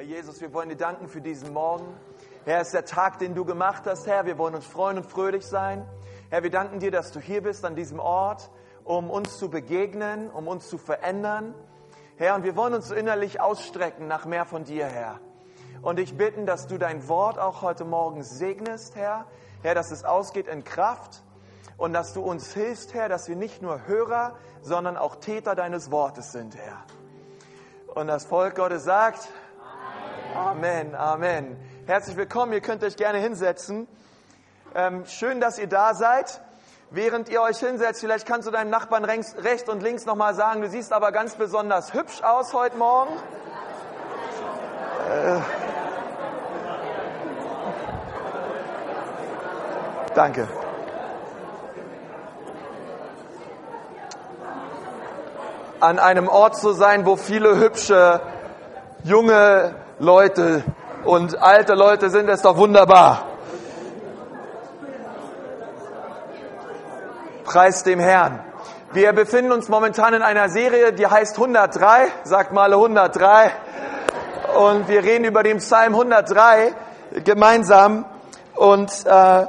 Herr Jesus, wir wollen dir danken für diesen Morgen. Herr, es ist der Tag, den du gemacht hast, Herr. Wir wollen uns freuen und fröhlich sein. Herr, wir danken dir, dass du hier bist an diesem Ort, um uns zu begegnen, um uns zu verändern. Herr, und wir wollen uns innerlich ausstrecken nach mehr von dir, Herr. Und ich bitten, dass du dein Wort auch heute Morgen segnest, Herr. Herr, dass es ausgeht in Kraft und dass du uns hilfst, Herr, dass wir nicht nur Hörer, sondern auch Täter deines Wortes sind, Herr. Und das Volk Gottes sagt, Amen, Amen. Herzlich willkommen, ihr könnt euch gerne hinsetzen. Ähm, schön, dass ihr da seid. Während ihr euch hinsetzt, vielleicht kannst du deinem Nachbarn rechts, rechts und links nochmal sagen, du siehst aber ganz besonders hübsch aus heute Morgen. Äh, danke. An einem Ort zu sein, wo viele hübsche junge Leute und alte Leute sind, ist doch wunderbar. Preis dem Herrn. Wir befinden uns momentan in einer Serie, die heißt 103, sagt mal 103. Und wir reden über den Psalm 103 gemeinsam. Und äh,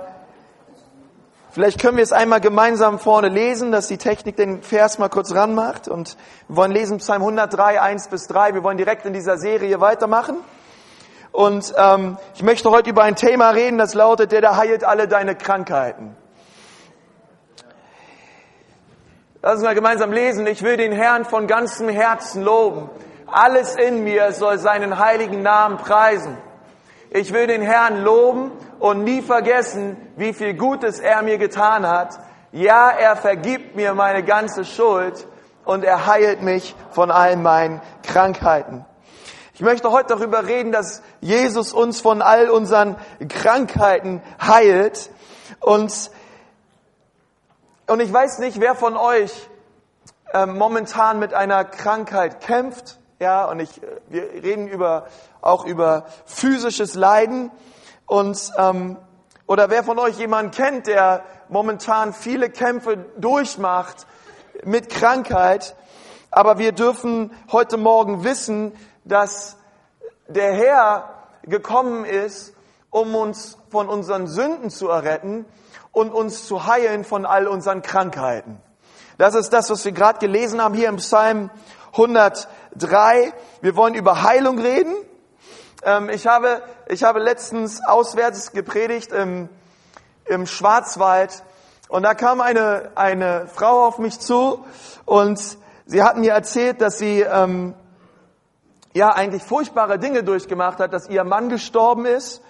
vielleicht können wir es einmal gemeinsam vorne lesen, dass die Technik den Vers mal kurz ranmacht. Und wir wollen lesen Psalm 103, 1 bis 3. Wir wollen direkt in dieser Serie weitermachen. Und ähm, ich möchte heute über ein Thema reden, das lautet, der da heilt alle deine Krankheiten. Lass uns mal gemeinsam lesen. Ich will den Herrn von ganzem Herzen loben. Alles in mir soll seinen heiligen Namen preisen. Ich will den Herrn loben und nie vergessen, wie viel Gutes er mir getan hat. Ja, er vergibt mir meine ganze Schuld und er heilt mich von all meinen Krankheiten. Ich möchte heute darüber reden, dass Jesus uns von all unseren Krankheiten heilt und und ich weiß nicht, wer von euch äh, momentan mit einer Krankheit kämpft. Ja, und ich, äh, wir reden über, auch über physisches Leiden. Und, ähm, oder wer von euch jemanden kennt, der momentan viele Kämpfe durchmacht mit Krankheit. Aber wir dürfen heute Morgen wissen, dass der Herr gekommen ist, um uns von unseren Sünden zu erretten und uns zu heilen von all unseren Krankheiten. Das ist das, was wir gerade gelesen haben hier im Psalm 103. Wir wollen über Heilung reden. Ähm, ich habe, ich habe letztens auswärts gepredigt im, im Schwarzwald und da kam eine, eine Frau auf mich zu und sie hat mir erzählt, dass sie ähm, ja eigentlich furchtbare Dinge durchgemacht hat, dass ihr Mann gestorben ist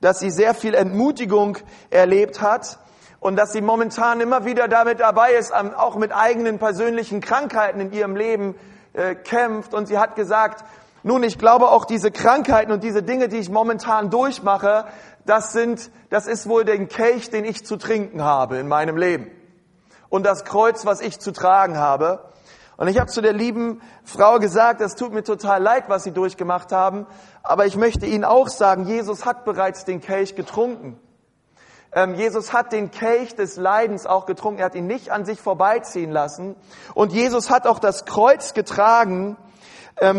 dass sie sehr viel Entmutigung erlebt hat und dass sie momentan immer wieder damit dabei ist, auch mit eigenen persönlichen Krankheiten in ihrem Leben äh, kämpft. Und sie hat gesagt, nun, ich glaube auch diese Krankheiten und diese Dinge, die ich momentan durchmache, das sind, das ist wohl den Kelch, den ich zu trinken habe in meinem Leben. Und das Kreuz, was ich zu tragen habe. Und ich habe zu der lieben Frau gesagt, es tut mir total leid, was Sie durchgemacht haben, aber ich möchte Ihnen auch sagen, Jesus hat bereits den Kelch getrunken. Ähm, Jesus hat den Kelch des Leidens auch getrunken. Er hat ihn nicht an sich vorbeiziehen lassen. Und Jesus hat auch das Kreuz getragen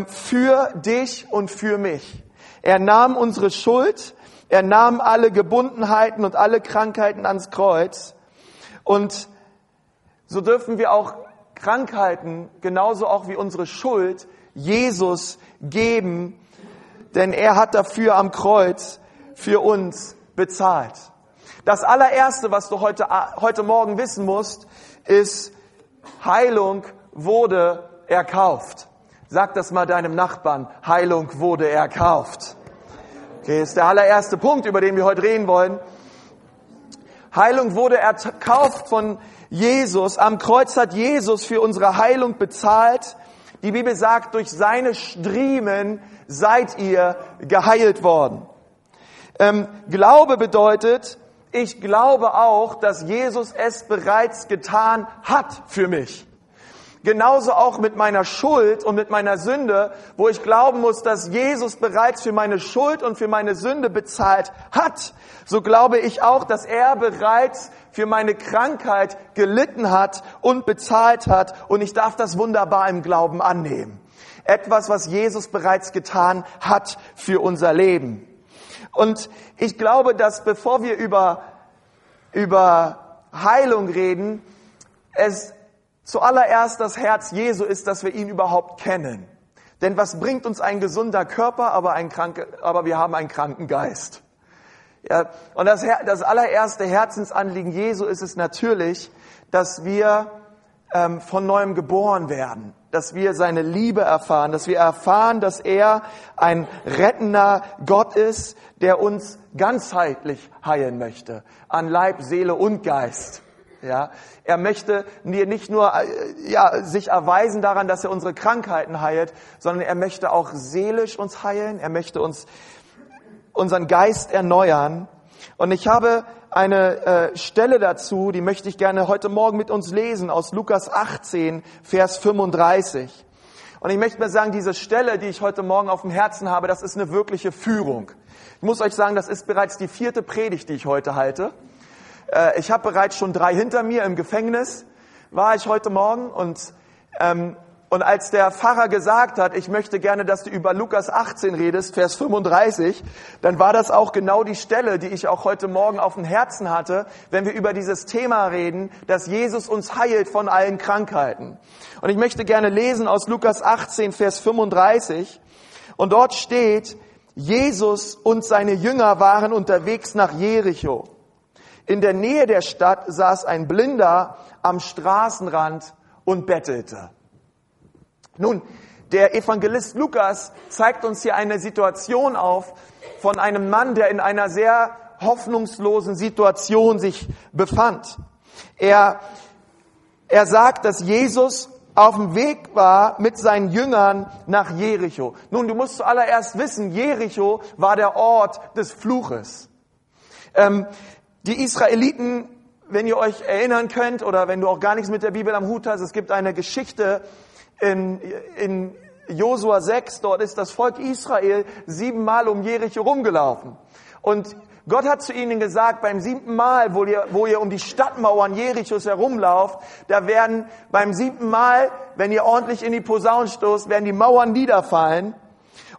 für dich und für mich. Er nahm unsere Schuld, er nahm alle Gebundenheiten und alle Krankheiten ans Kreuz. Und so dürfen wir auch Krankheiten, genauso auch wie unsere Schuld, Jesus geben, denn er hat dafür am Kreuz für uns bezahlt. Das allererste, was du heute, heute Morgen wissen musst, ist, Heilung wurde erkauft. Sag das mal deinem Nachbarn, Heilung wurde erkauft. Okay, ist der allererste Punkt, über den wir heute reden wollen. Heilung wurde erkauft von Jesus. Am Kreuz hat Jesus für unsere Heilung bezahlt. Die Bibel sagt, durch seine Striemen seid ihr geheilt worden. Ähm, Glaube bedeutet, ich glaube auch, dass Jesus es bereits getan hat für mich. Genauso auch mit meiner Schuld und mit meiner Sünde, wo ich glauben muss, dass Jesus bereits für meine Schuld und für meine Sünde bezahlt hat. So glaube ich auch, dass er bereits für meine Krankheit gelitten hat und bezahlt hat und ich darf das wunderbar im Glauben annehmen. etwas, was Jesus bereits getan hat für unser Leben. Und ich glaube, dass bevor wir über, über Heilung reden, es zuallererst das Herz Jesu ist, dass wir ihn überhaupt kennen. Denn was bringt uns ein gesunder Körper, aber, ein kranke, aber wir haben einen kranken Geist? Ja, und das, das allererste Herzensanliegen Jesu ist es natürlich, dass wir ähm, von neuem geboren werden, dass wir seine Liebe erfahren, dass wir erfahren, dass er ein rettender Gott ist, der uns ganzheitlich heilen möchte, an Leib, Seele und Geist. Ja, er möchte nicht nur äh, ja, sich erweisen daran, dass er unsere Krankheiten heilt, sondern er möchte auch seelisch uns heilen. Er möchte uns unseren Geist erneuern. Und ich habe eine äh, Stelle dazu, die möchte ich gerne heute Morgen mit uns lesen aus Lukas 18, Vers 35. Und ich möchte mir sagen, diese Stelle, die ich heute Morgen auf dem Herzen habe, das ist eine wirkliche Führung. Ich muss euch sagen, das ist bereits die vierte Predigt, die ich heute halte. Äh, ich habe bereits schon drei hinter mir im Gefängnis, war ich heute Morgen und ähm, und als der Pfarrer gesagt hat, ich möchte gerne, dass du über Lukas 18 redest, Vers 35, dann war das auch genau die Stelle, die ich auch heute Morgen auf dem Herzen hatte, wenn wir über dieses Thema reden, dass Jesus uns heilt von allen Krankheiten. Und ich möchte gerne lesen aus Lukas 18, Vers 35. Und dort steht, Jesus und seine Jünger waren unterwegs nach Jericho. In der Nähe der Stadt saß ein Blinder am Straßenrand und bettelte. Nun, der Evangelist Lukas zeigt uns hier eine Situation auf von einem Mann, der in einer sehr hoffnungslosen Situation sich befand. Er, er sagt, dass Jesus auf dem Weg war mit seinen Jüngern nach Jericho. Nun, du musst zuallererst wissen, Jericho war der Ort des Fluches. Ähm, die Israeliten, wenn ihr euch erinnern könnt oder wenn du auch gar nichts mit der Bibel am Hut hast, es gibt eine Geschichte, in, in Josua 6, dort ist das Volk Israel siebenmal um Jericho rumgelaufen. Und Gott hat zu ihnen gesagt, beim siebten Mal, wo ihr, wo ihr um die Stadtmauern Jerichos herumlauft, da werden beim siebten Mal, wenn ihr ordentlich in die Posaun stoßt, werden die Mauern niederfallen.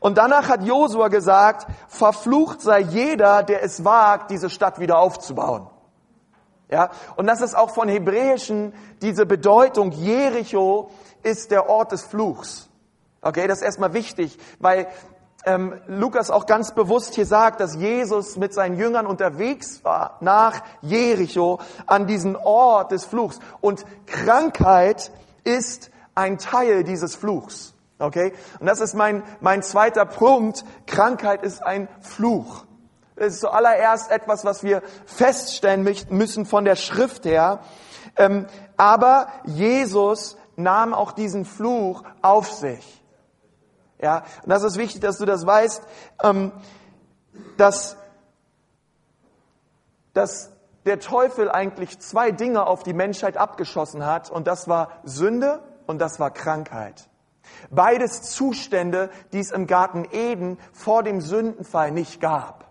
Und danach hat Josua gesagt, verflucht sei jeder, der es wagt, diese Stadt wieder aufzubauen. Ja, und das ist auch von Hebräischen diese Bedeutung. Jericho ist der Ort des Fluchs. Okay, das ist erstmal wichtig, weil ähm, Lukas auch ganz bewusst hier sagt, dass Jesus mit seinen Jüngern unterwegs war nach Jericho an diesen Ort des Fluchs. Und Krankheit ist ein Teil dieses Fluchs. Okay? Und das ist mein, mein zweiter Punkt. Krankheit ist ein Fluch. Es ist zuallererst etwas, was wir feststellen müssen von der Schrift her. Ähm, aber Jesus nahm auch diesen Fluch auf sich. Ja, und das ist wichtig, dass du das weißt, ähm, dass, dass der Teufel eigentlich zwei Dinge auf die Menschheit abgeschossen hat, und das war Sünde und das war Krankheit. Beides Zustände, die es im Garten Eden vor dem Sündenfall nicht gab.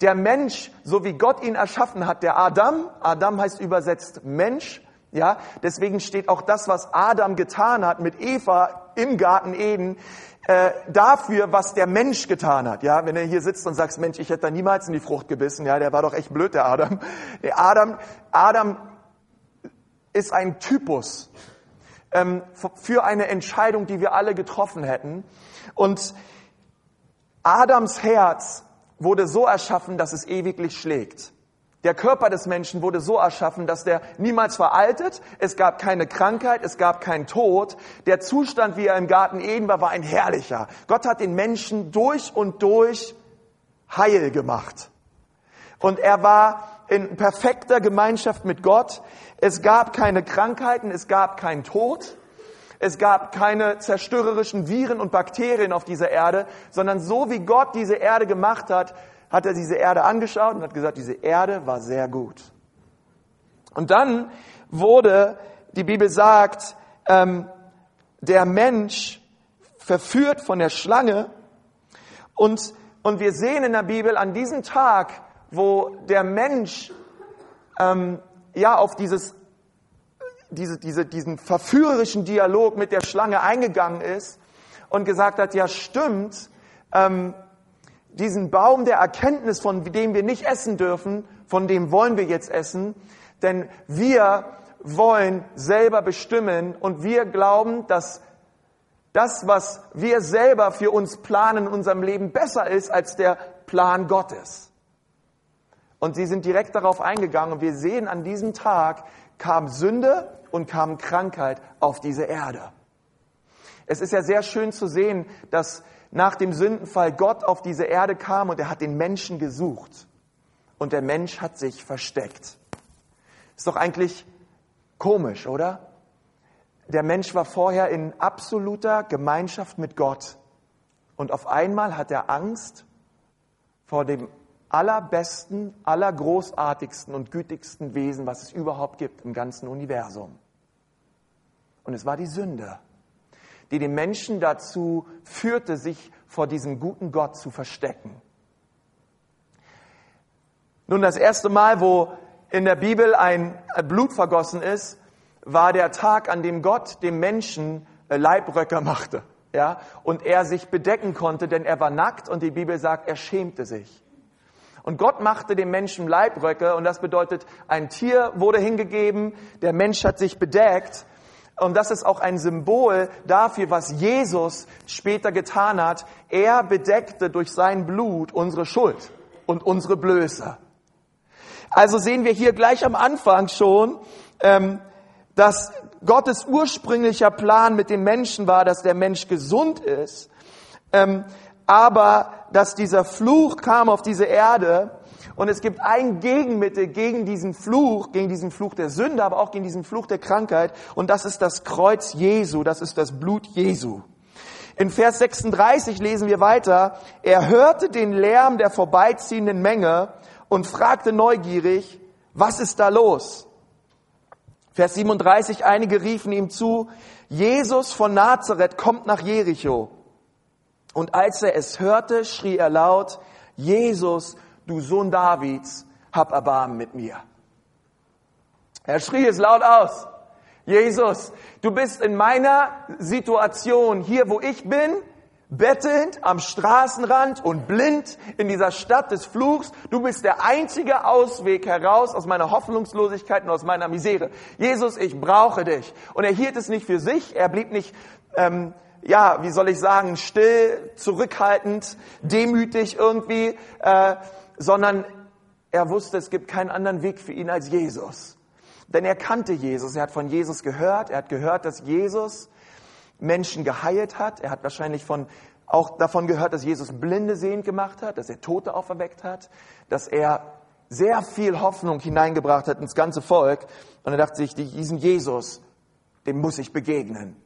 Der Mensch, so wie Gott ihn erschaffen hat, der Adam, Adam heißt übersetzt Mensch, ja, deswegen steht auch das, was Adam getan hat mit Eva im Garten Eden, äh, dafür, was der Mensch getan hat. Ja, wenn er hier sitzt und sagt, Mensch, ich hätte da niemals in die Frucht gebissen, ja, der war doch echt blöd, der Adam. Der Adam, Adam ist ein Typus ähm, für eine Entscheidung, die wir alle getroffen hätten. Und Adams Herz wurde so erschaffen, dass es ewiglich schlägt. Der Körper des Menschen wurde so erschaffen, dass der niemals veraltet. Es gab keine Krankheit, es gab keinen Tod. Der Zustand, wie er im Garten Eden war, war ein herrlicher. Gott hat den Menschen durch und durch heil gemacht. Und er war in perfekter Gemeinschaft mit Gott. Es gab keine Krankheiten, es gab keinen Tod. Es gab keine zerstörerischen Viren und Bakterien auf dieser Erde, sondern so wie Gott diese Erde gemacht hat, hat er diese Erde angeschaut und hat gesagt, diese Erde war sehr gut. Und dann wurde, die Bibel sagt, ähm, der Mensch verführt von der Schlange und, und wir sehen in der Bibel an diesem Tag, wo der Mensch ähm, ja auf dieses, diese, diese, diesen verführerischen Dialog mit der Schlange eingegangen ist und gesagt hat, ja stimmt, ähm, diesen Baum der Erkenntnis, von dem wir nicht essen dürfen, von dem wollen wir jetzt essen, denn wir wollen selber bestimmen und wir glauben, dass das, was wir selber für uns planen in unserem Leben, besser ist als der Plan Gottes. Und sie sind direkt darauf eingegangen und wir sehen an diesem Tag kam Sünde und kam Krankheit auf diese Erde. Es ist ja sehr schön zu sehen, dass nach dem Sündenfall Gott auf diese Erde kam und er hat den Menschen gesucht. Und der Mensch hat sich versteckt. Ist doch eigentlich komisch, oder? Der Mensch war vorher in absoluter Gemeinschaft mit Gott. Und auf einmal hat er Angst vor dem allerbesten, allergroßartigsten und gütigsten Wesen, was es überhaupt gibt im ganzen Universum. Und es war die Sünde, die den Menschen dazu führte, sich vor diesem guten Gott zu verstecken. Nun, das erste Mal, wo in der Bibel ein Blut vergossen ist, war der Tag, an dem Gott dem Menschen äh, Leibröcker machte. Ja, und er sich bedecken konnte, denn er war nackt und die Bibel sagt, er schämte sich. Und Gott machte dem Menschen Leibröcke und das bedeutet, ein Tier wurde hingegeben, der Mensch hat sich bedeckt und das ist auch ein Symbol dafür, was Jesus später getan hat. Er bedeckte durch sein Blut unsere Schuld und unsere Blöße. Also sehen wir hier gleich am Anfang schon, ähm, dass Gottes ursprünglicher Plan mit dem Menschen war, dass der Mensch gesund ist, ähm, aber dass dieser Fluch kam auf diese Erde und es gibt ein Gegenmittel gegen diesen Fluch, gegen diesen Fluch der Sünde, aber auch gegen diesen Fluch der Krankheit und das ist das Kreuz Jesu, das ist das Blut Jesu. In Vers 36 lesen wir weiter, er hörte den Lärm der vorbeiziehenden Menge und fragte neugierig, was ist da los? Vers 37, einige riefen ihm zu, Jesus von Nazareth kommt nach Jericho. Und als er es hörte, schrie er laut, Jesus, du Sohn Davids, hab Erbarmen mit mir. Er schrie es laut aus. Jesus, du bist in meiner Situation hier, wo ich bin, bettelnd am Straßenrand und blind in dieser Stadt des Fluchs. Du bist der einzige Ausweg heraus aus meiner Hoffnungslosigkeit und aus meiner Misere. Jesus, ich brauche dich. Und er hielt es nicht für sich, er blieb nicht, ähm, ja, wie soll ich sagen, still, zurückhaltend, demütig irgendwie, äh, sondern er wusste, es gibt keinen anderen Weg für ihn als Jesus. Denn er kannte Jesus, er hat von Jesus gehört, er hat gehört, dass Jesus Menschen geheilt hat. Er hat wahrscheinlich von, auch davon gehört, dass Jesus Blinde sehend gemacht hat, dass er Tote auferweckt hat, dass er sehr viel Hoffnung hineingebracht hat ins ganze Volk. Und er dachte sich, diesem Jesus, dem muss ich begegnen.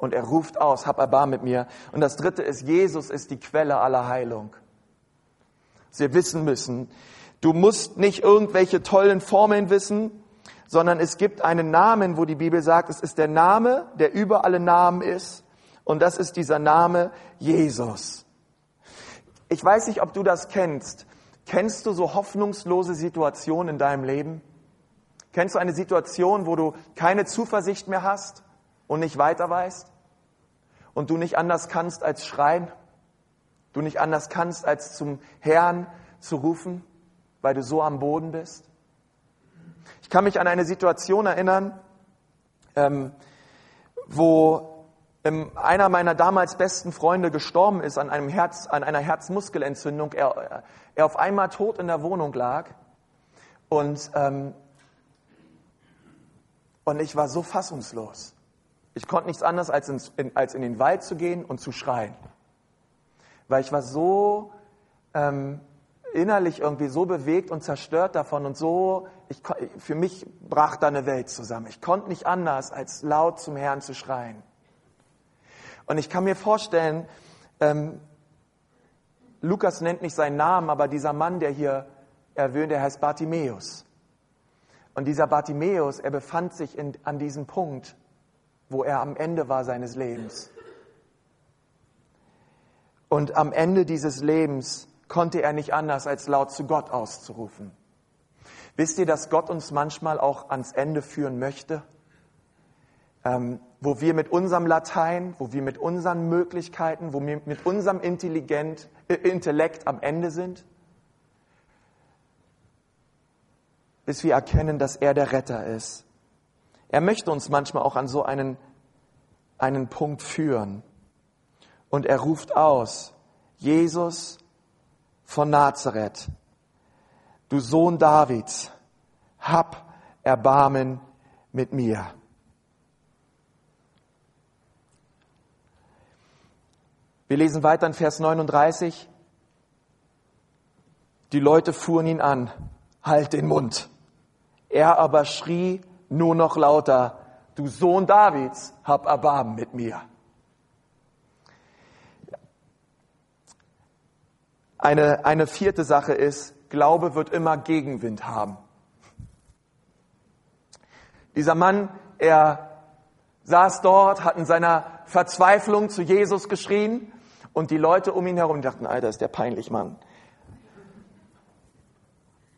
Und er ruft aus, hab Erbarm mit mir. Und das dritte ist, Jesus ist die Quelle aller Heilung. Sie wissen müssen, du musst nicht irgendwelche tollen Formeln wissen, sondern es gibt einen Namen, wo die Bibel sagt, es ist der Name, der über alle Namen ist. Und das ist dieser Name Jesus. Ich weiß nicht, ob du das kennst. Kennst du so hoffnungslose Situationen in deinem Leben? Kennst du eine Situation, wo du keine Zuversicht mehr hast und nicht weiter weißt? Und du nicht anders kannst als schreien? Du nicht anders kannst als zum Herrn zu rufen, weil du so am Boden bist? Ich kann mich an eine Situation erinnern, ähm, wo ähm, einer meiner damals besten Freunde gestorben ist an, einem Herz, an einer Herzmuskelentzündung. Er, er auf einmal tot in der Wohnung lag. Und, ähm, und ich war so fassungslos. Ich konnte nichts anderes als, ins, in, als in den Wald zu gehen und zu schreien. Weil ich war so ähm, innerlich irgendwie so bewegt und zerstört davon und so, ich, für mich brach da eine Welt zusammen. Ich konnte nicht anders, als laut zum Herrn zu schreien. Und ich kann mir vorstellen, ähm, Lukas nennt nicht seinen Namen, aber dieser Mann, der hier erwähnt, der heißt Bartimäus. Und dieser Bartimäus, er befand sich in, an diesem Punkt, wo er am Ende war seines Lebens. Und am Ende dieses Lebens konnte er nicht anders, als laut zu Gott auszurufen. Wisst ihr, dass Gott uns manchmal auch ans Ende führen möchte? ähm, wo wir mit unserem Latein, wo wir mit unseren Möglichkeiten, wo wir mit unserem Intelligent, äh, Intellekt am Ende sind, bis wir erkennen, dass er der Retter ist. Er möchte uns manchmal auch an so einen, einen Punkt führen. Und er ruft aus, Jesus von Nazareth, du Sohn Davids, hab Erbarmen mit mir. Wir lesen weiter in Vers 39. Die Leute fuhren ihn an, halt den Mund. Er aber schrie nur noch lauter, du Sohn Davids, hab Erbarmen mit mir. Eine, eine vierte Sache ist, Glaube wird immer Gegenwind haben. Dieser Mann, er saß dort, hat in seiner Verzweiflung zu Jesus geschrien und die Leute um ihn herum dachten, Alter, ist der peinlich Mann.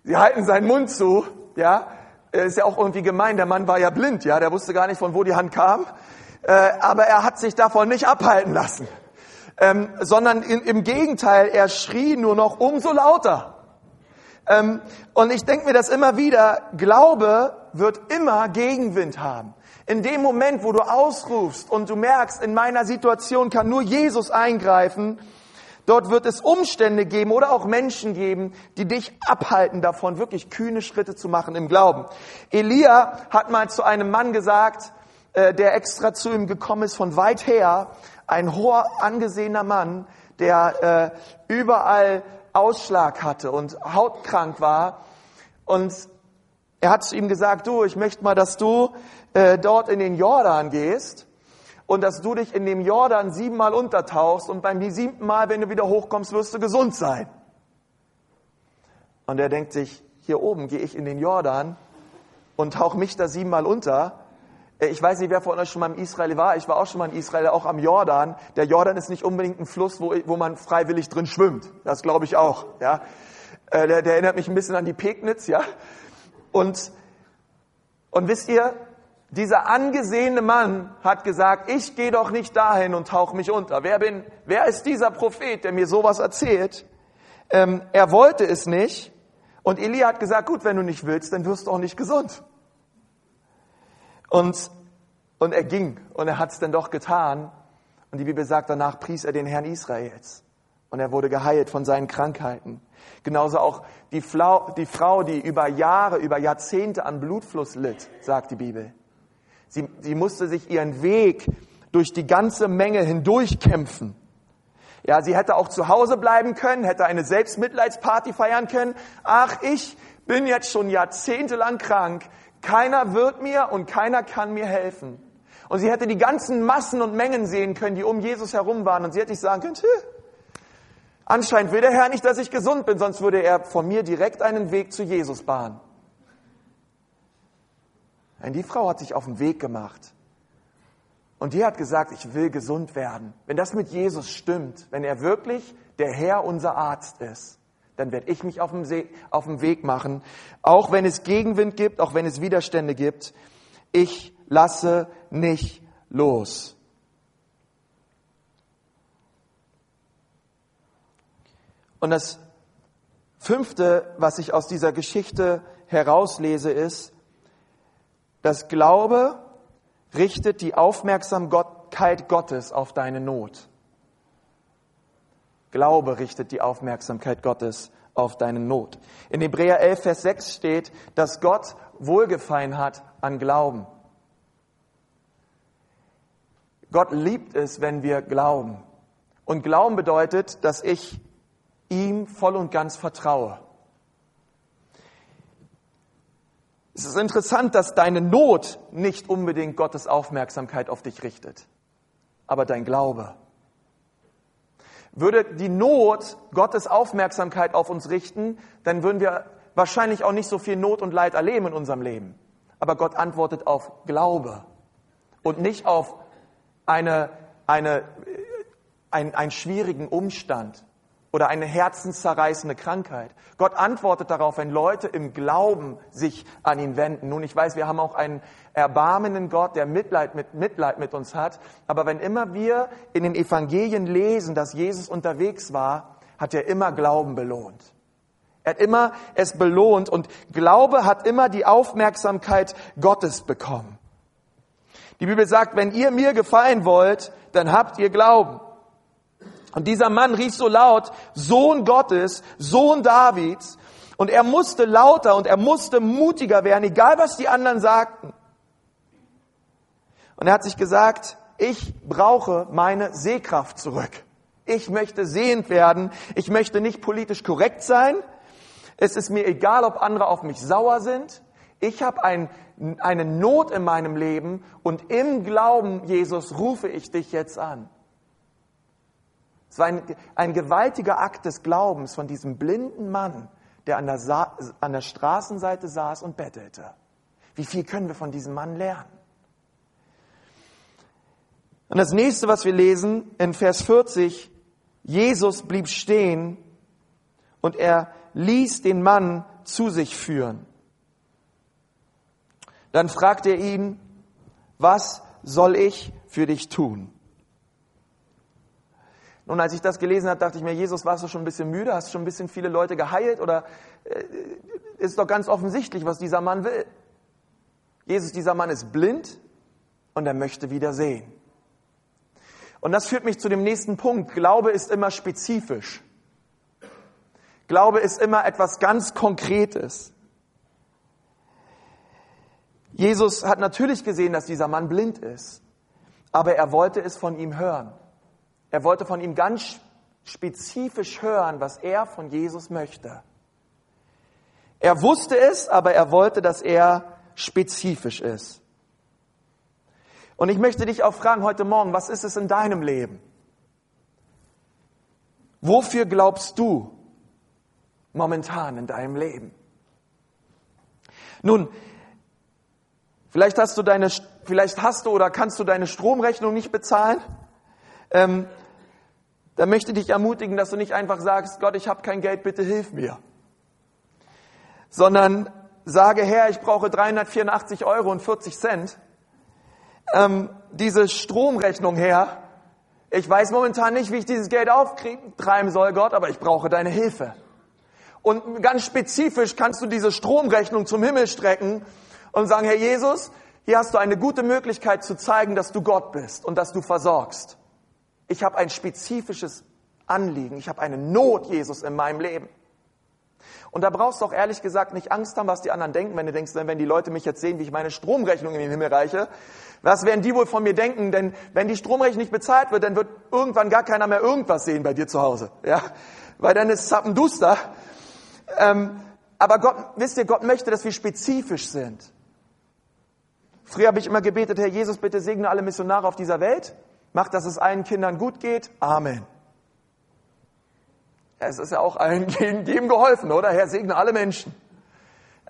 Sie halten seinen Mund zu, ja. Ist ja auch irgendwie gemein, der Mann war ja blind, ja. Der wusste gar nicht, von wo die Hand kam. Äh, aber er hat sich davon nicht abhalten lassen. Ähm, sondern in, im Gegenteil, er schrie nur noch umso lauter. Ähm, und ich denke mir das immer wieder, Glaube wird immer Gegenwind haben. In dem Moment, wo du ausrufst und du merkst, in meiner Situation kann nur Jesus eingreifen, dort wird es Umstände geben oder auch Menschen geben, die dich abhalten davon, wirklich kühne Schritte zu machen im Glauben. Elia hat mal zu einem Mann gesagt, äh, der extra zu ihm gekommen ist von weit her, ein hoher angesehener Mann, der äh, überall Ausschlag hatte und hautkrank war. Und er hat zu ihm gesagt, du, ich möchte mal, dass du äh, dort in den Jordan gehst und dass du dich in dem Jordan siebenmal untertauchst und beim siebten Mal, wenn du wieder hochkommst, wirst du gesund sein. Und er denkt sich, hier oben gehe ich in den Jordan und tauche mich da siebenmal unter. Äh, ich weiß nicht, wer von euch schon mal in Israel war. Ich war auch schon mal in Israel, auch am Jordan. Der Jordan ist nicht unbedingt ein Fluss, wo, wo man freiwillig drin schwimmt. Das glaube ich auch. Ja. Äh, der, der erinnert mich ein bisschen an die Pegnitz. Ja. Und, und wisst ihr, dieser angesehene Mann hat gesagt, ich gehe doch nicht dahin und tauche mich unter. Wer bin, wer ist dieser Prophet, der mir sowas erzählt? Ähm, er wollte es nicht. Und Elia hat gesagt, gut, wenn du nicht willst, dann wirst du auch nicht gesund. Und, und er ging und er hat es dann doch getan. Und die Bibel sagt, danach pries er den Herrn Israels. Und er wurde geheilt von seinen Krankheiten. Genauso auch die, Flau, die Frau, die über Jahre, über Jahrzehnte an Blutfluss litt, sagt die Bibel. Sie, sie musste sich ihren Weg durch die ganze Menge hindurchkämpfen. Ja, sie hätte auch zu Hause bleiben können, hätte eine Selbstmitleidsparty feiern können. Ach, ich bin jetzt schon jahrzehntelang krank. Keiner wird mir und keiner kann mir helfen. Und sie hätte die ganzen Massen und Mengen sehen können, die um Jesus herum waren. Und sie hätte sich sagen können, anscheinend will der Herr nicht, dass ich gesund bin, sonst würde er von mir direkt einen Weg zu Jesus bahnen. Nein, die Frau hat sich auf den Weg gemacht. Und die hat gesagt, ich will gesund werden. Wenn das mit Jesus stimmt, wenn er wirklich der Herr unser Arzt ist, dann werde ich mich auf den, See, auf den Weg machen, auch wenn es Gegenwind gibt, auch wenn es Widerstände gibt. Ich lasse nicht los. Und das fünfte, was ich aus dieser Geschichte herauslese, ist, das Glaube richtet die Aufmerksamkeit Gottes auf deine Not. Glaube richtet die Aufmerksamkeit Gottes auf deine Not. In Hebräer 11, Vers 6 steht, dass Gott Wohlgefallen hat an Glauben. Gott liebt es, wenn wir glauben. Und Glauben bedeutet, dass ich ihm voll und ganz vertraue. Es ist interessant, dass deine Not nicht unbedingt Gottes Aufmerksamkeit auf dich richtet, aber dein Glaube. Würde die Not Gottes Aufmerksamkeit auf uns richten, dann würden wir wahrscheinlich auch nicht so viel Not und Leid erleben in unserem Leben. Aber Gott antwortet auf Glaube und nicht auf eine, eine, ein, einen schwierigen Umstand. Oder eine herzenszerreißende Krankheit. Gott antwortet darauf, wenn Leute im Glauben sich an ihn wenden. Nun, ich weiß, wir haben auch einen erbarmenden Gott, der Mitleid mit, Mitleid mit uns hat. Aber wenn immer wir in den Evangelien lesen, dass Jesus unterwegs war, hat er immer Glauben belohnt. Er hat immer es belohnt und Glaube hat immer die Aufmerksamkeit Gottes bekommen. Die Bibel sagt, wenn ihr mir gefallen wollt, dann habt ihr Glauben. Und dieser Mann rief so laut, Sohn Gottes, Sohn Davids. Und er musste lauter und er musste mutiger werden, egal was die anderen sagten. Und er hat sich gesagt, ich brauche meine Sehkraft zurück. Ich möchte sehend werden. Ich möchte nicht politisch korrekt sein. Es ist mir egal, ob andere auf mich sauer sind. Ich habe ein, eine Not in meinem Leben und im Glauben, Jesus, rufe ich dich jetzt an. Es war ein, ein gewaltiger Akt des Glaubens von diesem blinden Mann, der an der, an der Straßenseite saß und bettelte. Wie viel können wir von diesem Mann lernen? Und das nächste, was wir lesen in Vers 40, Jesus blieb stehen und er ließ den Mann zu sich führen. Dann fragt er ihn, was soll ich für dich tun? Nun, als ich das gelesen habe, dachte ich mir, Jesus, warst du schon ein bisschen müde? Hast du schon ein bisschen viele Leute geheilt? Oder äh, ist doch ganz offensichtlich, was dieser Mann will? Jesus, dieser Mann ist blind und er möchte wieder sehen. Und das führt mich zu dem nächsten Punkt. Glaube ist immer spezifisch. Glaube ist immer etwas ganz Konkretes. Jesus hat natürlich gesehen, dass dieser Mann blind ist, aber er wollte es von ihm hören. Er wollte von ihm ganz spezifisch hören, was er von Jesus möchte. Er wusste es, aber er wollte, dass er spezifisch ist. Und ich möchte dich auch fragen heute Morgen, was ist es in deinem Leben? Wofür glaubst du momentan in deinem Leben? Nun, vielleicht hast du deine, vielleicht hast du oder kannst du deine Stromrechnung nicht bezahlen. Ähm, dann möchte ich dich ermutigen, dass du nicht einfach sagst, Gott, ich habe kein Geld, bitte hilf mir. Sondern sage, Herr, ich brauche 384 Euro und 40 Cent. Ähm, diese Stromrechnung her. Ich weiß momentan nicht, wie ich dieses Geld auftreiben soll, Gott, aber ich brauche deine Hilfe. Und ganz spezifisch kannst du diese Stromrechnung zum Himmel strecken und sagen, Herr Jesus, hier hast du eine gute Möglichkeit zu zeigen, dass du Gott bist und dass du versorgst. Ich habe ein spezifisches Anliegen. Ich habe eine Not, Jesus, in meinem Leben. Und da brauchst du auch ehrlich gesagt nicht Angst haben, was die anderen denken, wenn du denkst, wenn die Leute mich jetzt sehen, wie ich meine Stromrechnung in den Himmel reiche. Was werden die wohl von mir denken? Denn wenn die Stromrechnung nicht bezahlt wird, dann wird irgendwann gar keiner mehr irgendwas sehen bei dir zu Hause. Ja? Weil dann ist zappenduster. Ähm, aber Gott, wisst ihr, Gott möchte, dass wir spezifisch sind. Früher habe ich immer gebetet, Herr Jesus, bitte segne alle Missionare auf dieser Welt. Mach, dass es allen Kindern gut geht. Amen. Es ist ja auch allen jedem geholfen, oder? Herr, segne alle Menschen.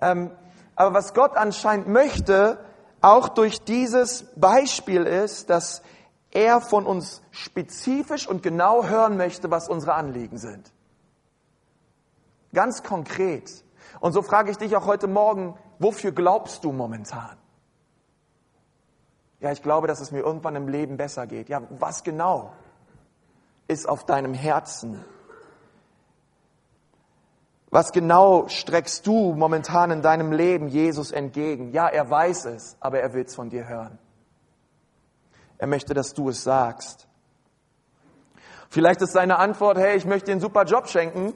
Ähm, aber was Gott anscheinend möchte, auch durch dieses Beispiel ist, dass er von uns spezifisch und genau hören möchte, was unsere Anliegen sind. Ganz konkret. Und so frage ich dich auch heute Morgen, wofür glaubst du momentan? Ja, ich glaube, dass es mir irgendwann im Leben besser geht. Ja, was genau ist auf deinem Herzen? Was genau streckst du momentan in deinem Leben Jesus entgegen? Ja, er weiß es, aber er will es von dir hören. Er möchte, dass du es sagst. Vielleicht ist seine Antwort, hey, ich möchte dir einen super Job schenken.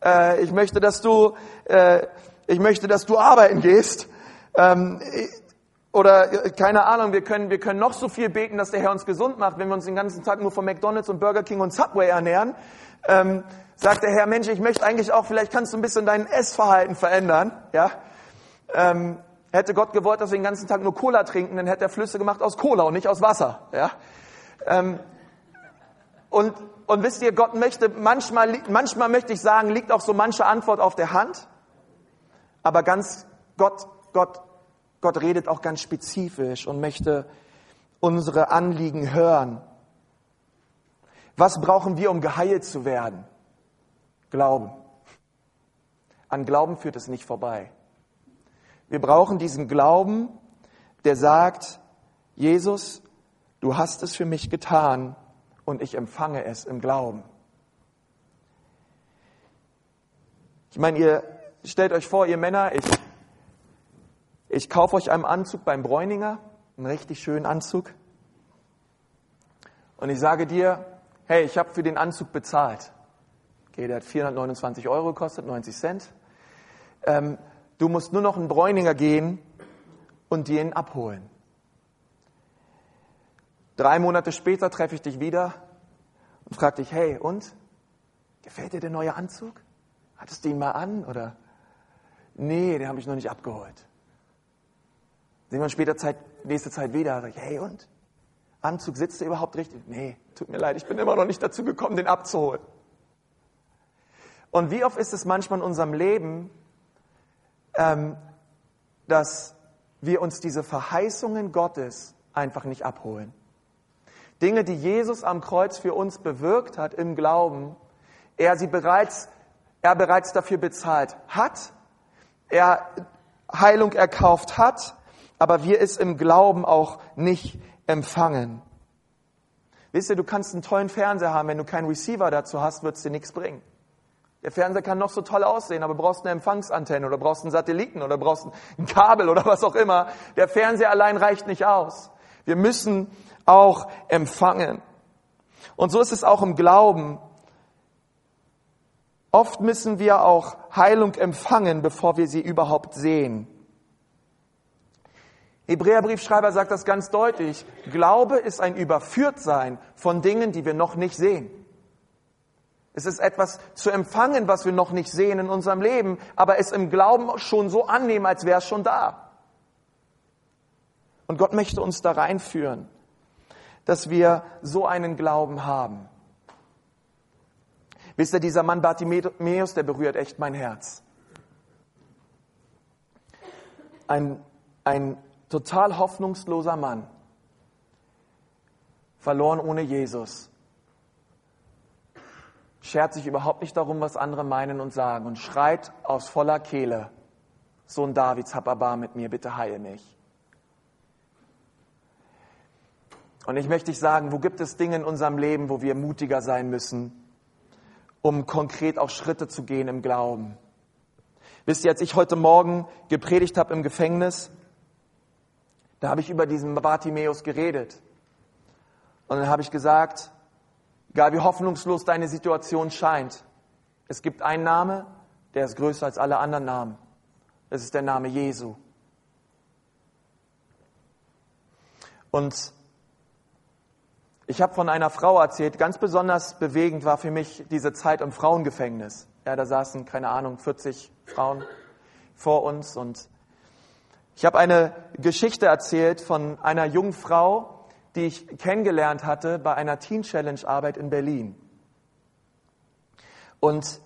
Äh, ich möchte, dass du, äh, ich möchte, dass du arbeiten gehst. Oder äh, keine Ahnung, wir können, wir können noch so viel beten, dass der Herr uns gesund macht, wenn wir uns den ganzen Tag nur von McDonalds und Burger King und Subway ernähren. Ähm, sagt der Herr, Mensch, ich möchte eigentlich auch, vielleicht kannst du ein bisschen dein Essverhalten verändern. Ja? Ähm, hätte Gott gewollt, dass wir den ganzen Tag nur Cola trinken, dann hätte er Flüsse gemacht aus Cola und nicht aus Wasser. Ja? Ähm, und, und wisst ihr, Gott möchte, manchmal, manchmal möchte ich sagen, liegt auch so manche Antwort auf der Hand. Aber ganz, Gott, Gott Gott redet auch ganz spezifisch und möchte unsere Anliegen hören. Was brauchen wir, um geheilt zu werden? Glauben. An Glauben führt es nicht vorbei. Wir brauchen diesen Glauben, der sagt, Jesus, du hast es für mich getan und ich empfange es im Glauben. Ich meine, ihr stellt euch vor, ihr Männer, ich, ich kaufe euch einen Anzug beim Bräuninger, einen richtig schönen Anzug. Und ich sage dir, hey, ich habe für den Anzug bezahlt. Okay, der hat 429 Euro gekostet, 90 Cent. Ähm, du musst nur noch einen Bräuninger gehen und dir ihn abholen. Drei Monate später treffe ich dich wieder und frage dich, hey, und? Gefällt dir der neue Anzug? Hattest du ihn mal an oder? Nee, den habe ich noch nicht abgeholt. Sehen wir uns später Zeit, nächste Zeit wieder. Sag ich, hey, und? Anzug sitzt der überhaupt richtig? Nee, tut mir leid, ich bin immer noch nicht dazu gekommen, den abzuholen. Und wie oft ist es manchmal in unserem Leben, ähm, dass wir uns diese Verheißungen Gottes einfach nicht abholen. Dinge, die Jesus am Kreuz für uns bewirkt hat im Glauben, er sie bereits, er bereits dafür bezahlt hat, er Heilung erkauft hat, aber wir es im Glauben auch nicht empfangen. Wisst ihr, du kannst einen tollen Fernseher haben, wenn du keinen Receiver dazu hast, wird es dir nichts bringen. Der Fernseher kann noch so toll aussehen, aber brauchst eine Empfangsantenne oder brauchst einen Satelliten oder brauchst ein Kabel oder was auch immer. Der Fernseher allein reicht nicht aus. Wir müssen auch empfangen. Und so ist es auch im Glauben. Oft müssen wir auch Heilung empfangen, bevor wir sie überhaupt sehen. Hebräerbriefschreiber sagt das ganz deutlich. Glaube ist ein Überführtsein von Dingen, die wir noch nicht sehen. Es ist etwas zu empfangen, was wir noch nicht sehen in unserem Leben, aber es im Glauben schon so annehmen, als wäre es schon da. Und Gott möchte uns da reinführen, dass wir so einen Glauben haben. Wisst ihr, dieser Mann Bartimäus, der berührt echt mein Herz. Ein, ein total hoffnungsloser Mann, verloren ohne Jesus schert sich überhaupt nicht darum, was andere meinen und sagen und schreit aus voller Kehle, Sohn Davids, hab Erbar mit mir, bitte heile mich. Und ich möchte dich sagen, wo gibt es Dinge in unserem Leben, wo wir mutiger sein müssen, um konkret auch Schritte zu gehen im Glauben? Wisst ihr, als ich heute Morgen gepredigt habe im Gefängnis, da habe ich über diesen Bartimäus geredet. Und dann habe ich gesagt, Egal wie hoffnungslos deine Situation scheint, es gibt einen Name, der ist größer als alle anderen Namen. Das ist der Name Jesu. Und ich habe von einer Frau erzählt, ganz besonders bewegend war für mich diese Zeit im Frauengefängnis. Ja, da saßen, keine Ahnung, 40 Frauen vor uns und ich habe eine Geschichte erzählt von einer jungen Frau, die ich kennengelernt hatte bei einer Teen Challenge Arbeit in Berlin. Und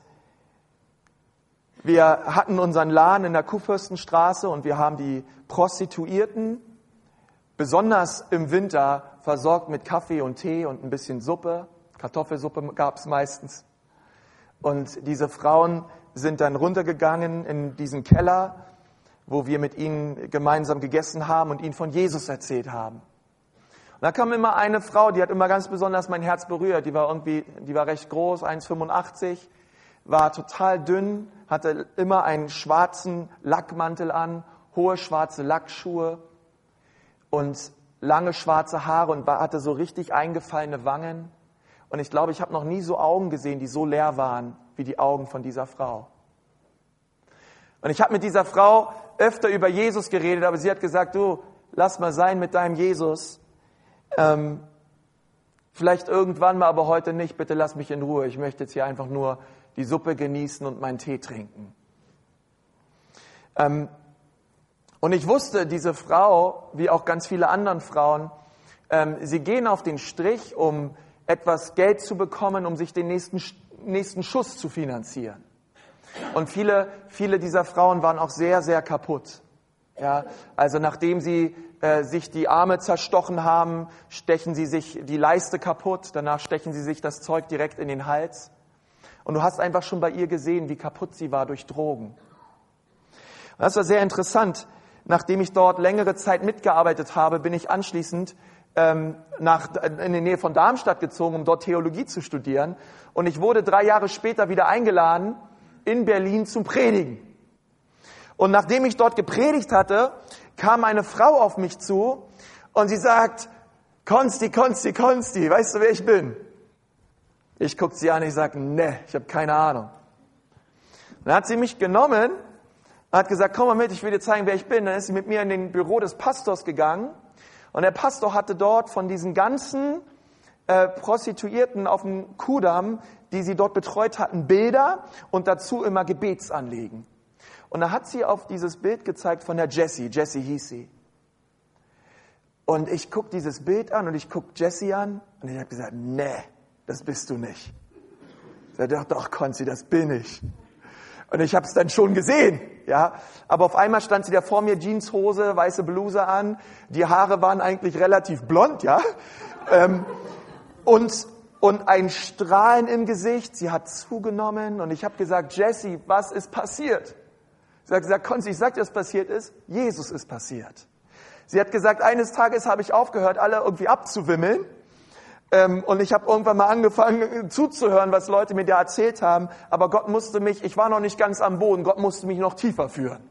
wir hatten unseren Laden in der Kuhfürstenstraße und wir haben die Prostituierten, besonders im Winter, versorgt mit Kaffee und Tee und ein bisschen Suppe. Kartoffelsuppe gab es meistens. Und diese Frauen sind dann runtergegangen in diesen Keller, wo wir mit ihnen gemeinsam gegessen haben und ihnen von Jesus erzählt haben da kam immer eine Frau, die hat immer ganz besonders mein Herz berührt. Die war irgendwie, die war recht groß, 1,85, war total dünn, hatte immer einen schwarzen Lackmantel an, hohe schwarze Lackschuhe und lange schwarze Haare und hatte so richtig eingefallene Wangen. Und ich glaube, ich habe noch nie so Augen gesehen, die so leer waren wie die Augen von dieser Frau. Und ich habe mit dieser Frau öfter über Jesus geredet, aber sie hat gesagt, du, lass mal sein mit deinem Jesus. Ähm, vielleicht irgendwann mal, aber heute nicht. Bitte lass mich in Ruhe. Ich möchte jetzt hier einfach nur die Suppe genießen und meinen Tee trinken. Ähm, und ich wusste, diese Frau, wie auch ganz viele anderen Frauen, ähm, sie gehen auf den Strich, um etwas Geld zu bekommen, um sich den nächsten, nächsten Schuss zu finanzieren. Und viele, viele dieser Frauen waren auch sehr, sehr kaputt. Ja, also nachdem sie äh, sich die Arme zerstochen haben, stechen sie sich die Leiste kaputt, danach stechen sie sich das Zeug direkt in den Hals. Und du hast einfach schon bei ihr gesehen, wie kaputt sie war durch Drogen. Und das war sehr interessant. Nachdem ich dort längere Zeit mitgearbeitet habe, bin ich anschließend ähm, nach, in die Nähe von Darmstadt gezogen, um dort Theologie zu studieren. Und ich wurde drei Jahre später wieder eingeladen, in Berlin zum Predigen. Und nachdem ich dort gepredigt hatte, kam eine Frau auf mich zu und sie sagt, Konsti, Konsti, Konsti, weißt du, wer ich bin? Ich gucke sie an, ich sage, ne, ich habe keine Ahnung. Dann hat sie mich genommen, hat gesagt, komm mal mit, ich will dir zeigen, wer ich bin. Dann ist sie mit mir in den Büro des Pastors gegangen und der Pastor hatte dort von diesen ganzen äh, Prostituierten auf dem Kudamm, die sie dort betreut hatten, Bilder und dazu immer Gebetsanliegen. Und da hat sie auf dieses Bild gezeigt von der Jessie. Jessie hieß sie. Und ich gucke dieses Bild an und ich gucke Jessie an und ich habe gesagt, nee, das bist du nicht. Ich sage, doch, doch, Konzi, das bin ich. Und ich habe es dann schon gesehen, ja. Aber auf einmal stand sie da vor mir, Jeanshose, weiße Bluse an, die Haare waren eigentlich relativ blond, ja. Ähm, und und ein Strahlen im Gesicht. Sie hat zugenommen und ich habe gesagt, Jesse, was ist passiert? Sie hat gesagt, Konzi, ich sag dir, was passiert ist. Jesus ist passiert. Sie hat gesagt, eines Tages habe ich aufgehört, alle irgendwie abzuwimmeln ähm, und ich habe irgendwann mal angefangen zuzuhören, was Leute mir da erzählt haben. Aber Gott musste mich, ich war noch nicht ganz am Boden, Gott musste mich noch tiefer führen.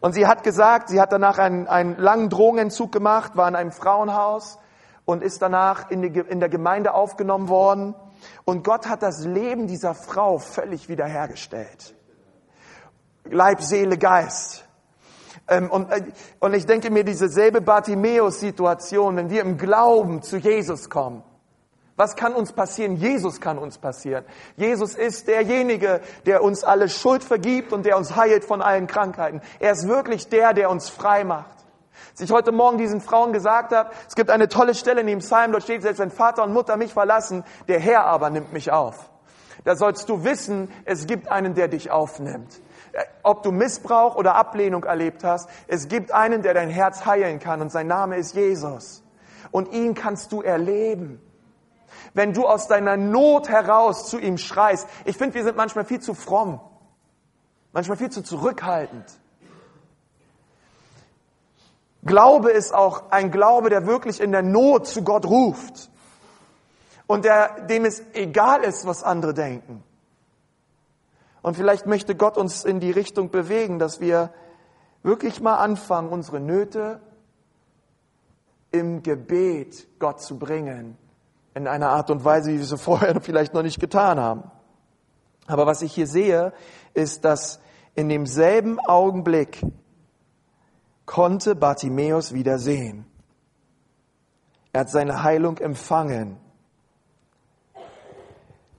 Und sie hat gesagt, sie hat danach einen, einen langen Drogenentzug gemacht, war in einem Frauenhaus und ist danach in, die, in der Gemeinde aufgenommen worden. Und Gott hat das Leben dieser Frau völlig wiederhergestellt. Leib, Seele, Geist. Ähm, und, äh, und ich denke mir, diese selbe Bartimäus-Situation, wenn wir im Glauben zu Jesus kommen, was kann uns passieren? Jesus kann uns passieren. Jesus ist derjenige, der uns alle Schuld vergibt und der uns heilt von allen Krankheiten. Er ist wirklich der, der uns frei macht. Als ich heute Morgen diesen Frauen gesagt habe, es gibt eine tolle Stelle in dem Psalm, dort steht, selbst wenn Vater und Mutter mich verlassen, der Herr aber nimmt mich auf. Da sollst du wissen, es gibt einen, der dich aufnimmt ob du Missbrauch oder Ablehnung erlebt hast, es gibt einen, der dein Herz heilen kann und sein Name ist Jesus. Und ihn kannst du erleben. Wenn du aus deiner Not heraus zu ihm schreist. Ich finde, wir sind manchmal viel zu fromm. Manchmal viel zu zurückhaltend. Glaube ist auch ein Glaube, der wirklich in der Not zu Gott ruft. Und der, dem es egal ist, was andere denken. Und vielleicht möchte Gott uns in die Richtung bewegen, dass wir wirklich mal anfangen, unsere Nöte im Gebet Gott zu bringen. In einer Art und Weise, wie wir es vorher vielleicht noch nicht getan haben. Aber was ich hier sehe, ist, dass in demselben Augenblick konnte Bartimäus wieder sehen. Er hat seine Heilung empfangen.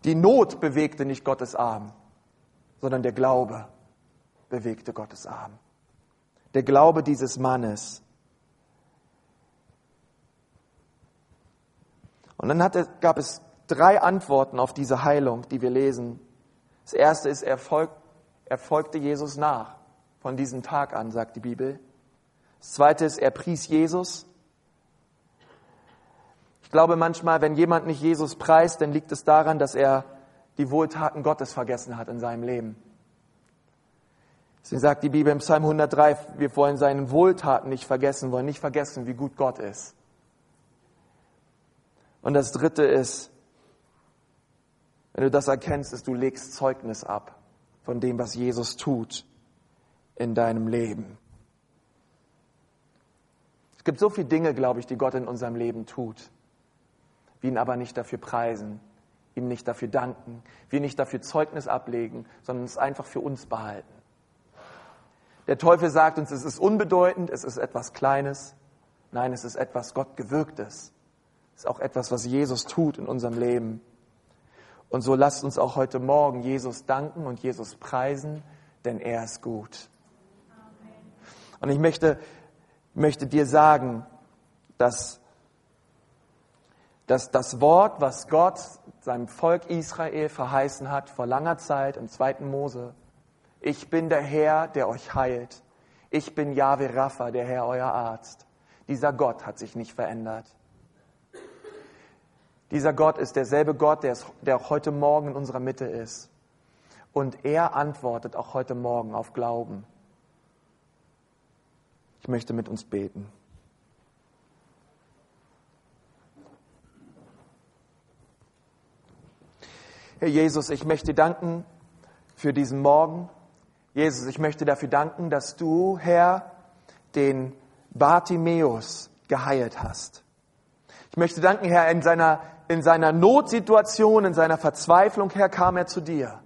Die Not bewegte nicht Gottes Arm sondern der Glaube bewegte Gottes Arm. Der Glaube dieses Mannes. Und dann hatte, gab es drei Antworten auf diese Heilung, die wir lesen. Das erste ist, er, folg, er folgte Jesus nach. Von diesem Tag an, sagt die Bibel. Das zweite ist, er pries Jesus. Ich glaube manchmal, wenn jemand nicht Jesus preist, dann liegt es daran, dass er die Wohltaten Gottes vergessen hat in seinem Leben. Deswegen sagt die Bibel im Psalm 103, wir wollen seinen Wohltaten nicht vergessen, wollen nicht vergessen, wie gut Gott ist. Und das dritte ist, wenn du das erkennst, ist, du legst Zeugnis ab von dem, was Jesus tut in deinem Leben. Es gibt so viele Dinge, glaube ich, die Gott in unserem Leben tut, wir ihn aber nicht dafür preisen, ihm nicht dafür danken, wir nicht dafür Zeugnis ablegen, sondern es einfach für uns behalten. Der Teufel sagt uns, es ist unbedeutend, es ist etwas Kleines. Nein, es ist etwas Gott gewirktes. Es ist auch etwas, was Jesus tut in unserem Leben. Und so lasst uns auch heute Morgen Jesus danken und Jesus preisen, denn er ist gut. Und ich möchte, möchte dir sagen, dass, dass das Wort, was Gott seinem Volk Israel verheißen hat vor langer Zeit im zweiten Mose, ich bin der Herr, der euch heilt. Ich bin Yahweh Rapha, der Herr, euer Arzt. Dieser Gott hat sich nicht verändert. Dieser Gott ist derselbe Gott, der, der auch heute Morgen in unserer Mitte ist. Und er antwortet auch heute Morgen auf Glauben. Ich möchte mit uns beten. Herr Jesus, ich möchte danken für diesen Morgen. Jesus, ich möchte dafür danken, dass du, Herr, den Bartimäus geheilt hast. Ich möchte danken, Herr, in seiner, in seiner Notsituation, in seiner Verzweiflung, Herr, kam er zu dir.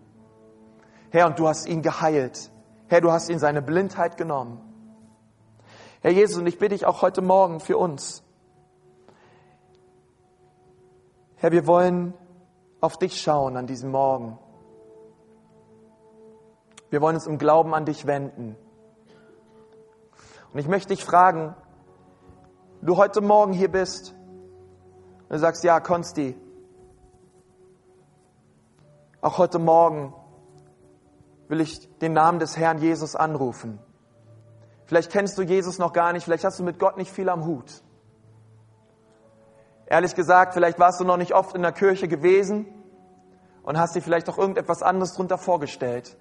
Herr, und du hast ihn geheilt. Herr, du hast ihn seine Blindheit genommen. Herr Jesus, und ich bitte dich auch heute Morgen für uns. Herr, wir wollen auf dich schauen an diesem Morgen. Wir wollen uns im Glauben an dich wenden. Und ich möchte dich fragen, du heute Morgen hier bist und du sagst, ja, Konsti, auch heute Morgen will ich den Namen des Herrn Jesus anrufen. Vielleicht kennst du Jesus noch gar nicht, vielleicht hast du mit Gott nicht viel am Hut. Ehrlich gesagt, vielleicht warst du noch nicht oft in der Kirche gewesen und hast dir vielleicht auch irgendetwas anderes darunter vorgestellt.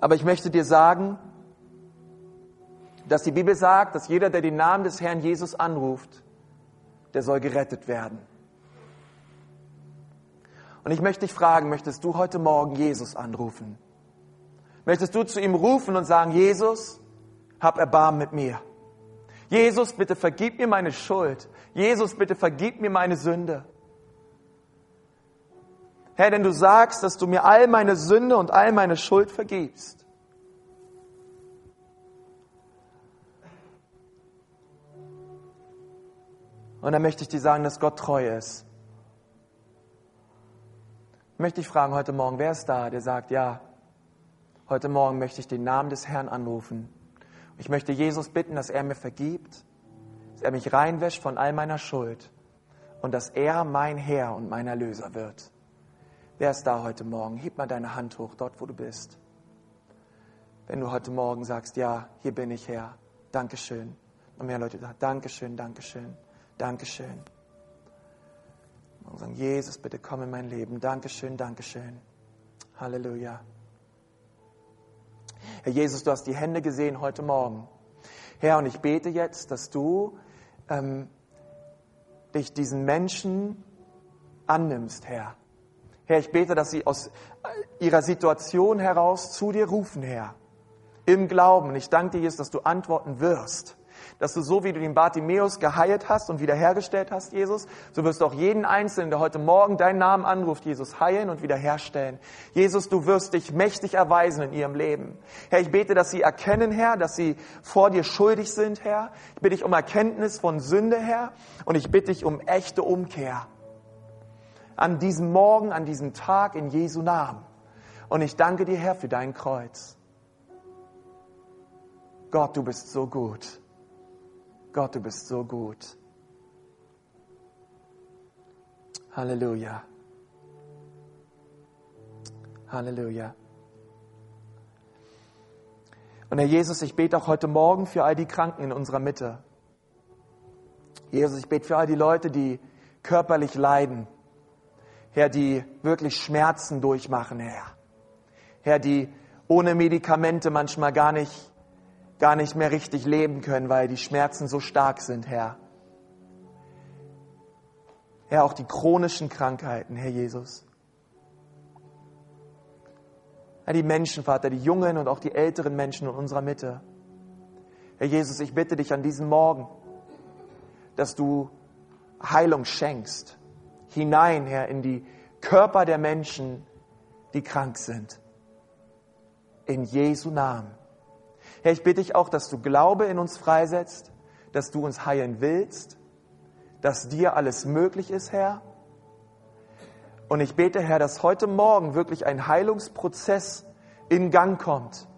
Aber ich möchte dir sagen, dass die Bibel sagt, dass jeder, der den Namen des Herrn Jesus anruft, der soll gerettet werden. Und ich möchte dich fragen, möchtest du heute Morgen Jesus anrufen? Möchtest du zu ihm rufen und sagen, Jesus, hab Erbarmen mit mir. Jesus, bitte vergib mir meine Schuld. Jesus, bitte vergib mir meine Sünde. Herr, denn du sagst, dass du mir all meine Sünde und all meine Schuld vergibst. Und dann möchte ich dir sagen, dass Gott treu ist. Möchte ich fragen heute Morgen, wer ist da, der sagt, ja, heute Morgen möchte ich den Namen des Herrn anrufen. Ich möchte Jesus bitten, dass er mir vergibt, dass er mich reinwäscht von all meiner Schuld und dass er mein Herr und mein Erlöser wird. Wer ist da heute Morgen? Heb mal deine Hand hoch, dort wo du bist. Wenn du heute Morgen sagst, ja, hier bin ich Herr, Dankeschön. Und mehr Leute sagen, Dankeschön, Dankeschön. Dankeschön. Und sagen, Jesus, bitte komm in mein Leben. Dankeschön, Dankeschön. Halleluja. Herr Jesus, du hast die Hände gesehen heute Morgen. Herr, und ich bete jetzt, dass du ähm, dich diesen Menschen annimmst, Herr. Herr, ich bete, dass sie aus ihrer Situation heraus zu dir rufen, Herr. Im Glauben. Und ich danke dir, Jesus, dass du antworten wirst dass du so wie du den Bartimäus geheilt hast und wiederhergestellt hast, Jesus, so wirst du auch jeden Einzelnen, der heute Morgen deinen Namen anruft, Jesus, heilen und wiederherstellen. Jesus, du wirst dich mächtig erweisen in ihrem Leben. Herr, ich bete, dass sie erkennen, Herr, dass sie vor dir schuldig sind, Herr. Ich bitte dich um Erkenntnis von Sünde, Herr, und ich bitte dich um echte Umkehr. An diesem Morgen, an diesem Tag in Jesu Namen. Und ich danke dir, Herr, für dein Kreuz. Gott, du bist so gut. Gott, du bist so gut. Halleluja. Halleluja. Und Herr Jesus, ich bete auch heute Morgen für all die Kranken in unserer Mitte. Jesus, ich bete für all die Leute, die körperlich leiden. Herr, die wirklich Schmerzen durchmachen, Herr. Herr, die ohne Medikamente manchmal gar nicht gar nicht mehr richtig leben können, weil die Schmerzen so stark sind, Herr. Herr, auch die chronischen Krankheiten, Herr Jesus. Herr, die Menschen, Vater, die jungen und auch die älteren Menschen in unserer Mitte. Herr Jesus, ich bitte dich an diesem Morgen, dass du Heilung schenkst, hinein, Herr, in die Körper der Menschen, die krank sind. In Jesu Namen. Herr, ich bitte dich auch, dass du Glaube in uns freisetzt, dass du uns heilen willst, dass dir alles möglich ist, Herr. Und ich bete, Herr, dass heute Morgen wirklich ein Heilungsprozess in Gang kommt.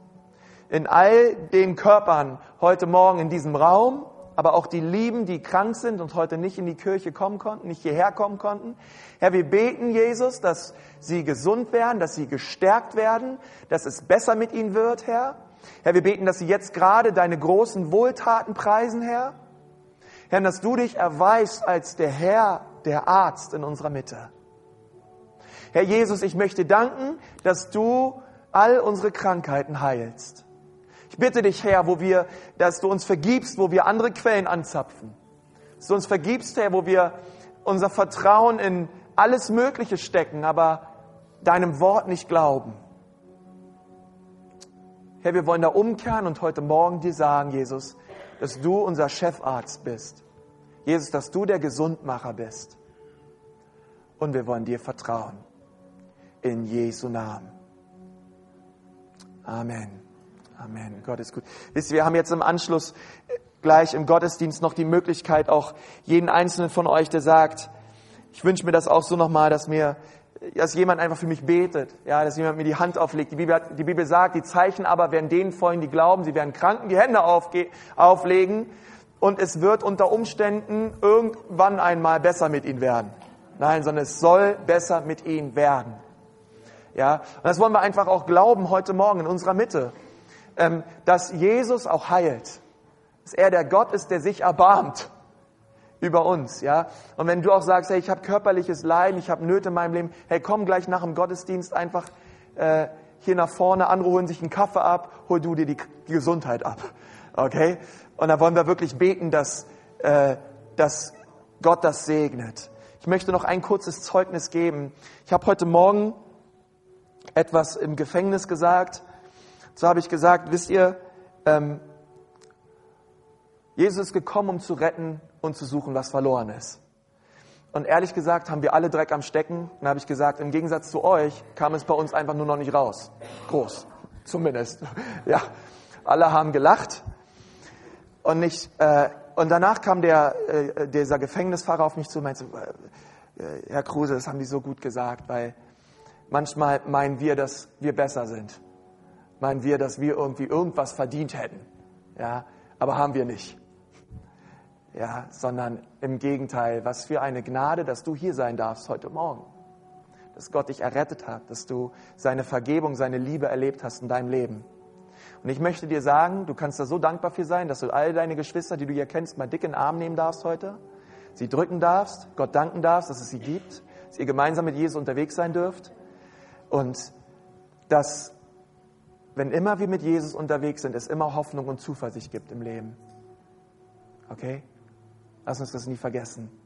In all den Körpern heute Morgen in diesem Raum, aber auch die Lieben, die krank sind und heute nicht in die Kirche kommen konnten, nicht hierher kommen konnten. Herr, wir beten, Jesus, dass sie gesund werden, dass sie gestärkt werden, dass es besser mit ihnen wird, Herr. Herr, wir beten, dass sie jetzt gerade deine großen Wohltaten preisen, Herr. Herr, dass du dich erweist als der Herr der Arzt in unserer Mitte. Herr Jesus, ich möchte danken, dass du all unsere Krankheiten heilst. Ich bitte dich, Herr, wo wir, dass du uns vergibst, wo wir andere Quellen anzapfen. Dass du uns vergibst, Herr, wo wir unser Vertrauen in alles Mögliche stecken, aber deinem Wort nicht glauben. Herr, wir wollen da umkehren und heute Morgen dir sagen, Jesus, dass du unser Chefarzt bist. Jesus, dass du der Gesundmacher bist. Und wir wollen dir vertrauen. In Jesu Namen. Amen. Amen. Gott ist gut. Wisst ihr, wir haben jetzt im Anschluss gleich im Gottesdienst noch die Möglichkeit, auch jeden einzelnen von euch, der sagt, ich wünsche mir das auch so nochmal, dass mir, dass jemand einfach für mich betet, ja, dass jemand mir die Hand auflegt. Die Bibel, die Bibel sagt, die Zeichen aber werden denen folgen, die glauben, sie werden Kranken die Hände aufge, auflegen und es wird unter Umständen irgendwann einmal besser mit ihnen werden. Nein, sondern es soll besser mit ihnen werden. Ja, und das wollen wir einfach auch glauben heute Morgen in unserer Mitte, ähm, dass Jesus auch heilt, dass er der Gott ist, der sich erbarmt über uns, ja. Und wenn du auch sagst, hey, ich habe körperliches Leiden, ich habe Nöte in meinem Leben, hey, komm gleich nach dem Gottesdienst einfach äh, hier nach vorne, andere holen sich einen Kaffee ab, hol du dir die, die Gesundheit ab, okay? Und da wollen wir wirklich beten, dass, äh, dass Gott das segnet. Ich möchte noch ein kurzes Zeugnis geben. Ich habe heute Morgen etwas im Gefängnis gesagt. So habe ich gesagt, wisst ihr, ähm, Jesus ist gekommen, um zu retten und zu suchen, was verloren ist. Und ehrlich gesagt haben wir alle Dreck am Stecken. Dann habe ich gesagt, im Gegensatz zu euch kam es bei uns einfach nur noch nicht raus. Groß, zumindest. Ja, alle haben gelacht. Und, nicht, äh, und danach kam der, äh, dieser Gefängnisfahrer auf mich zu und meinte, äh, Herr Kruse, das haben die so gut gesagt, weil manchmal meinen wir, dass wir besser sind. Meinen wir, dass wir irgendwie irgendwas verdient hätten. Ja, aber haben wir nicht ja, sondern im Gegenteil, was für eine Gnade, dass du hier sein darfst heute Morgen. Dass Gott dich errettet hat, dass du seine Vergebung, seine Liebe erlebt hast in deinem Leben. Und ich möchte dir sagen, du kannst da so dankbar für sein, dass du all deine Geschwister, die du hier kennst, mal dick in den Arm nehmen darfst heute, sie drücken darfst, Gott danken darfst, dass es sie gibt, dass ihr gemeinsam mit Jesus unterwegs sein dürft und dass, wenn immer wir mit Jesus unterwegs sind, es immer Hoffnung und Zuversicht gibt im Leben. Okay? Lass uns das nie vergessen.